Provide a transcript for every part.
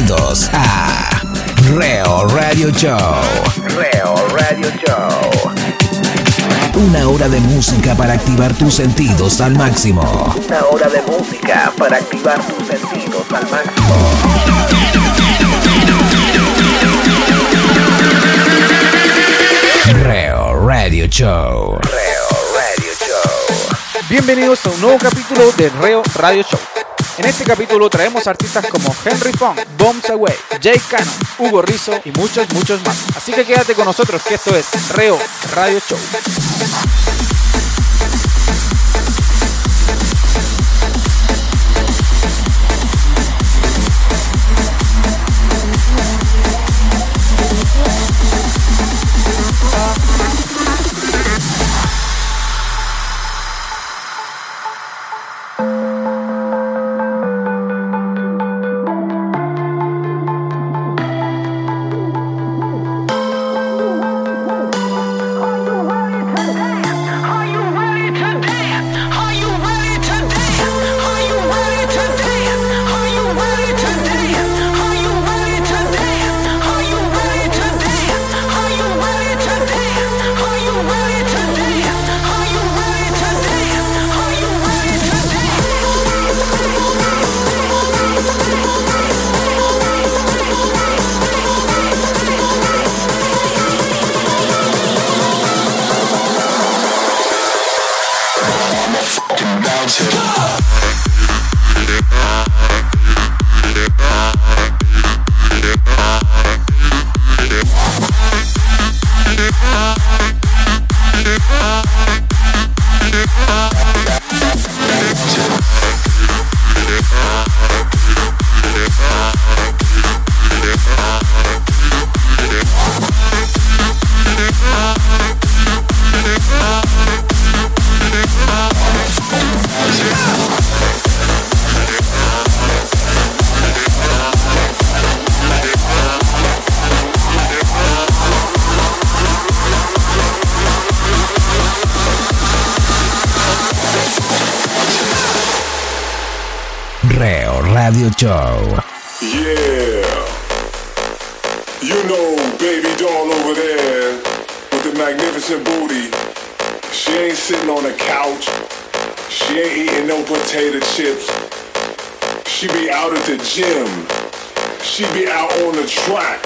Bienvenidos a Reo Radio Show. Reo Radio Show. Una hora de música para activar tus sentidos al máximo. Una hora de música para activar tus sentidos al máximo. Reo Radio Show. Reo Radio Show. Bienvenidos a un nuevo capítulo de Reo Radio Show. En este capítulo traemos artistas como Henry Fong, Bombs Away, Jay Cannon, Hugo Rizzo y muchos, muchos más. Así que quédate con nosotros que esto es Reo Radio Show. time. Show. Yeah. You know baby doll over there with the magnificent booty. She ain't sitting on a couch. She ain't eating no potato chips. She be out at the gym. She be out on the track.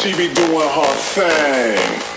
She be doing her thing.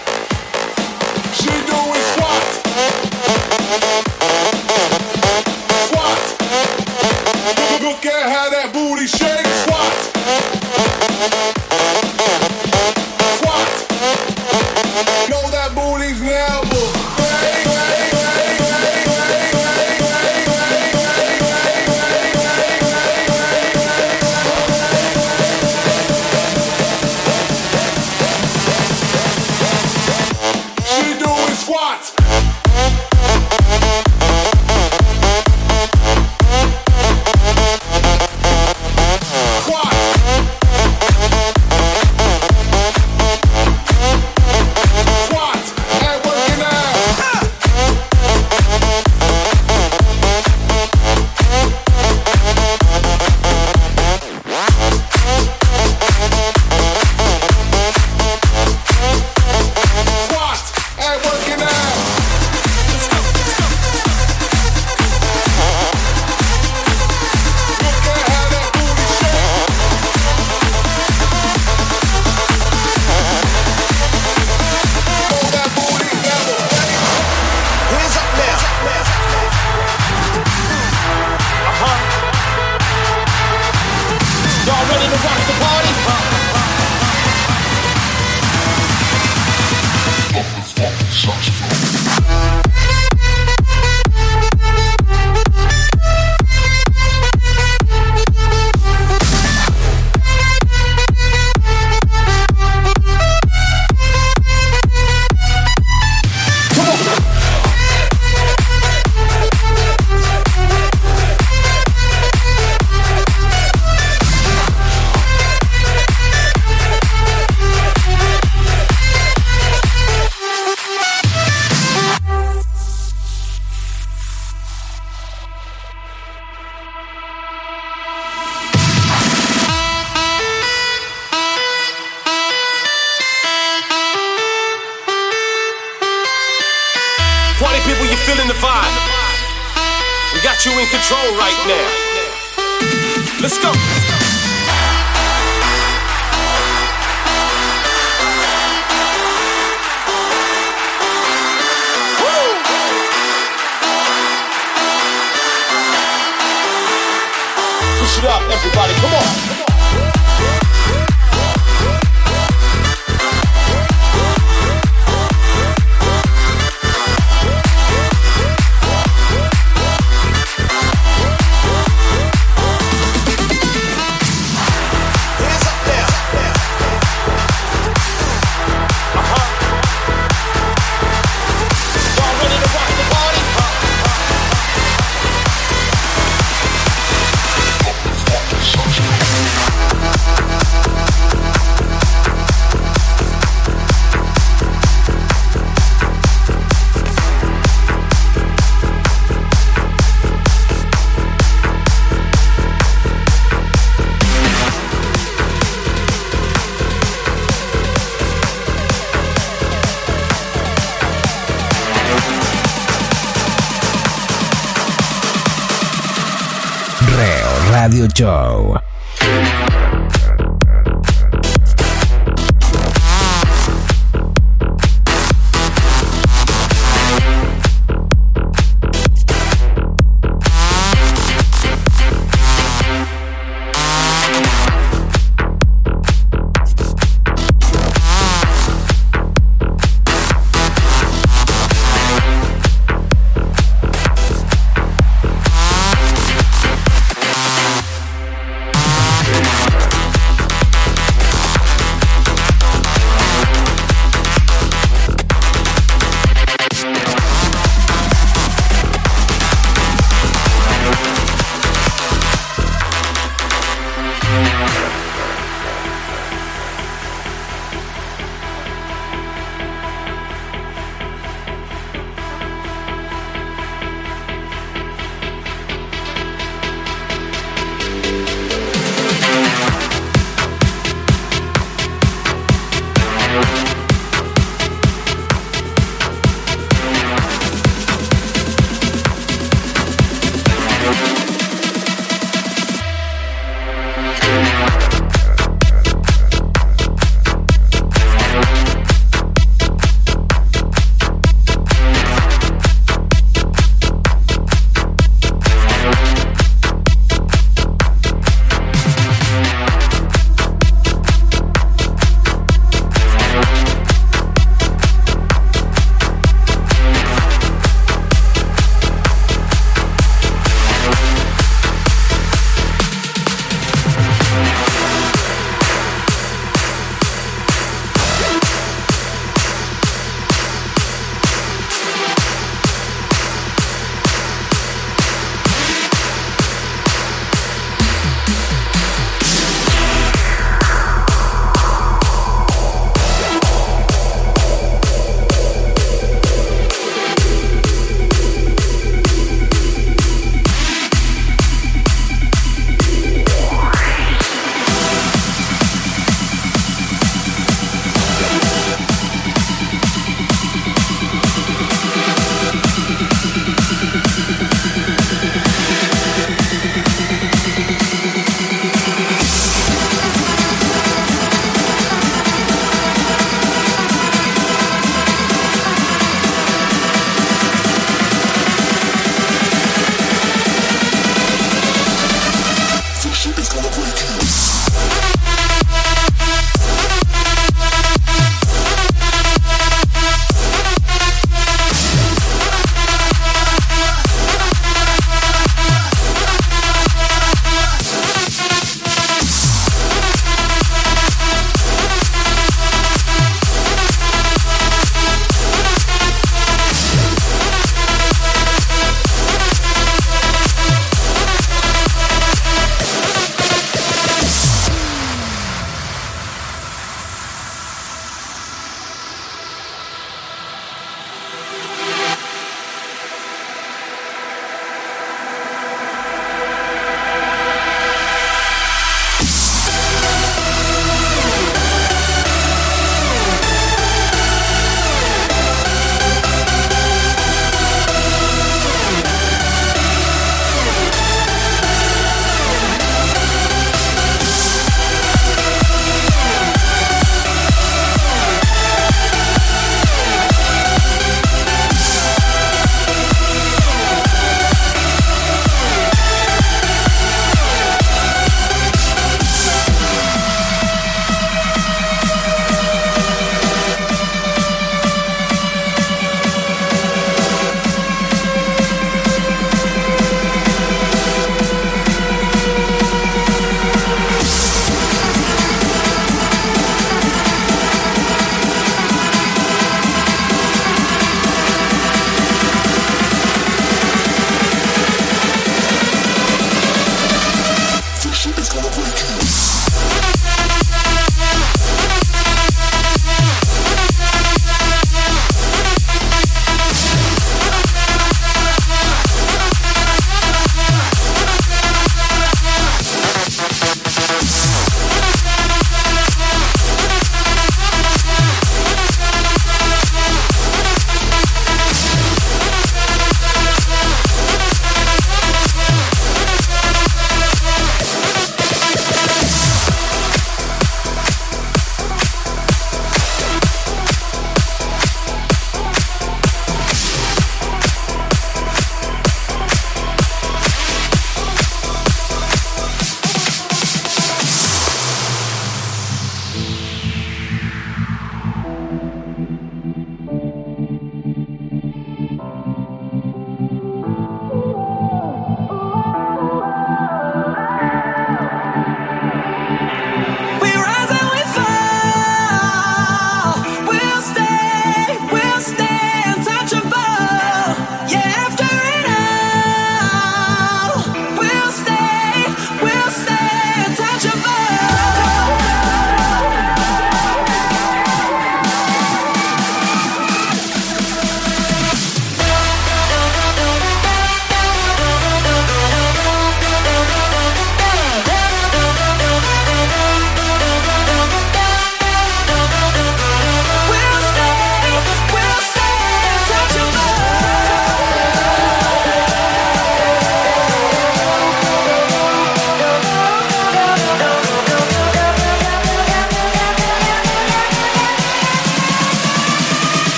Everybody. Come on.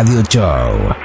Radio Show.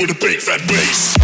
With a big fat bass.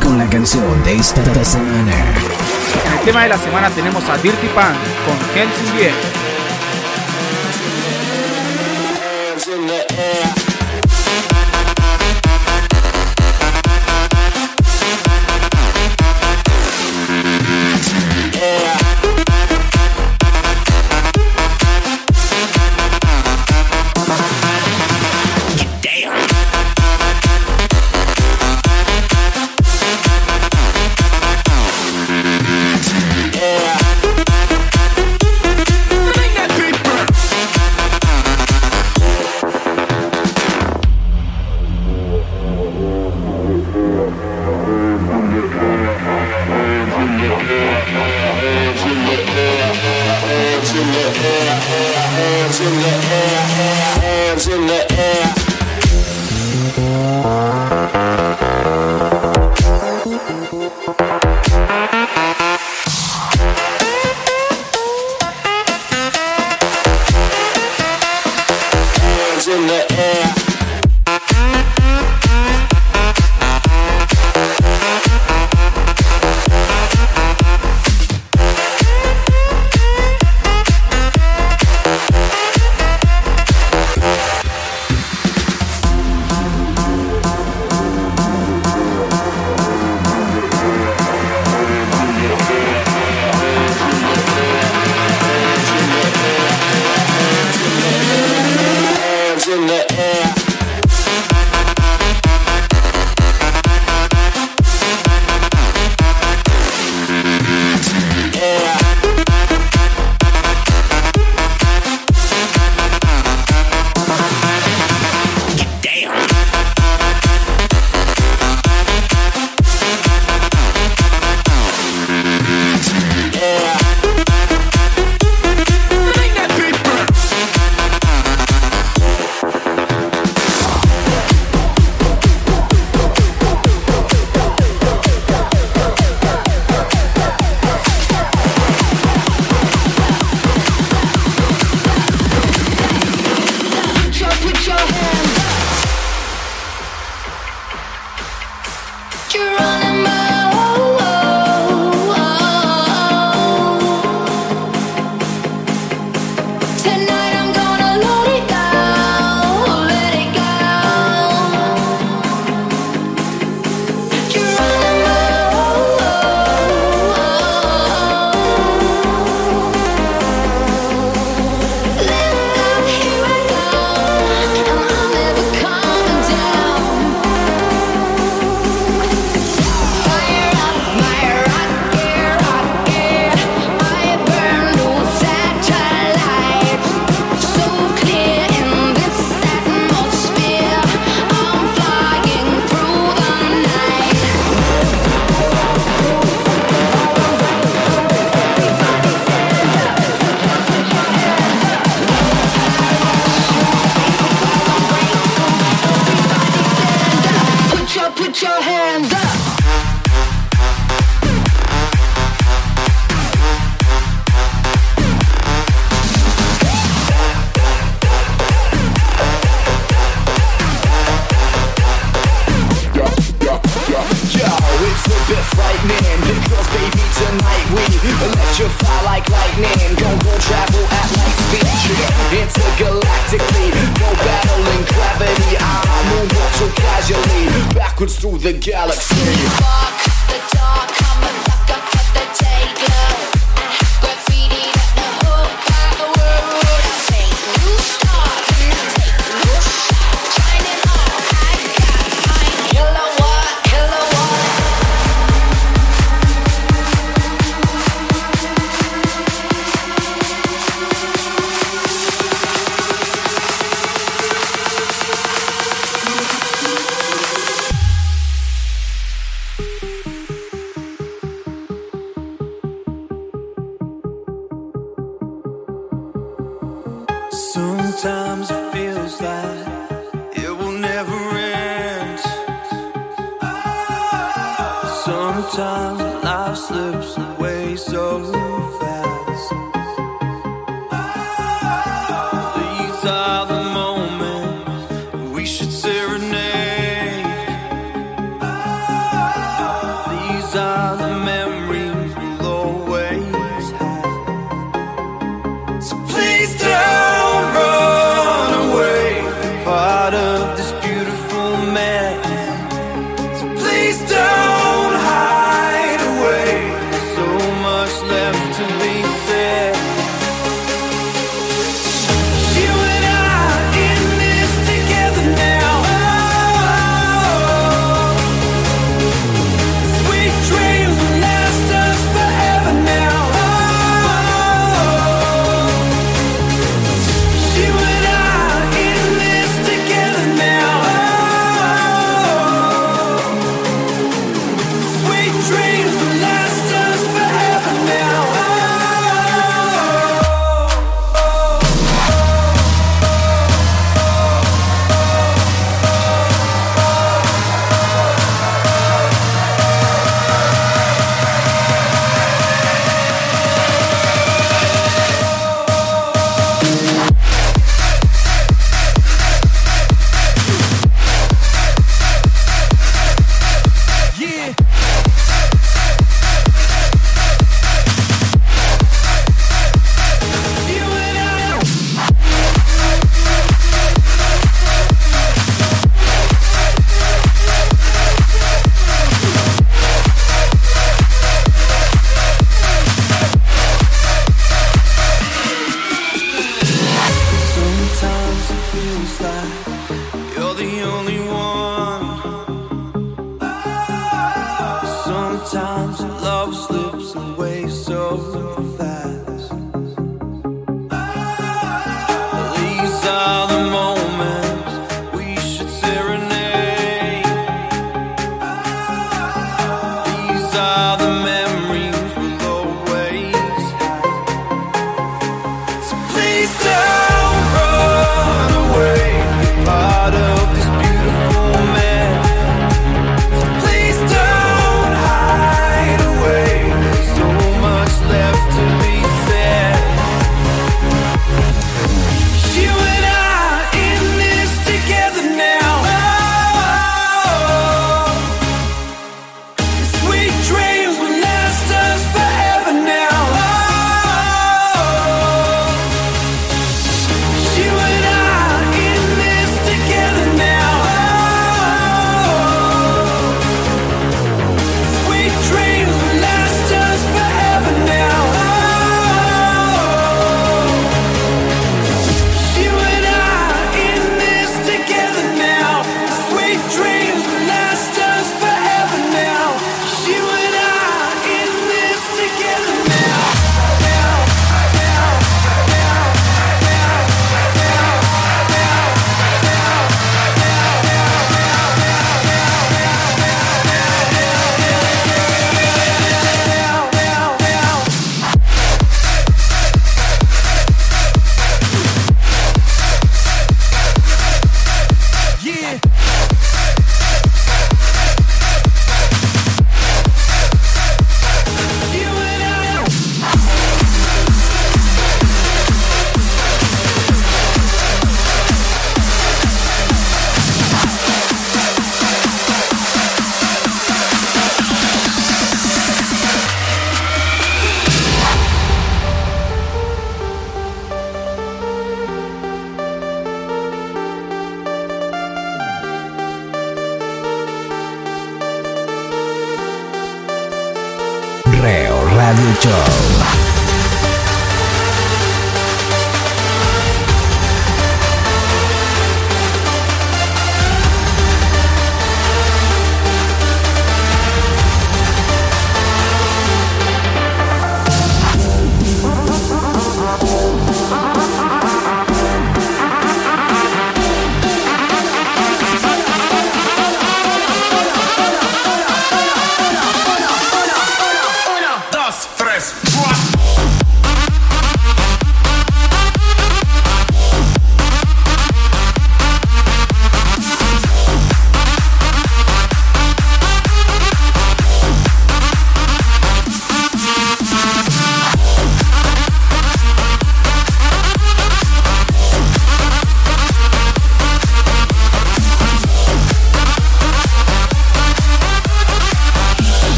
con la canción de esta semana. En el tema de la semana tenemos a Dirty Pan con Kelsey 10.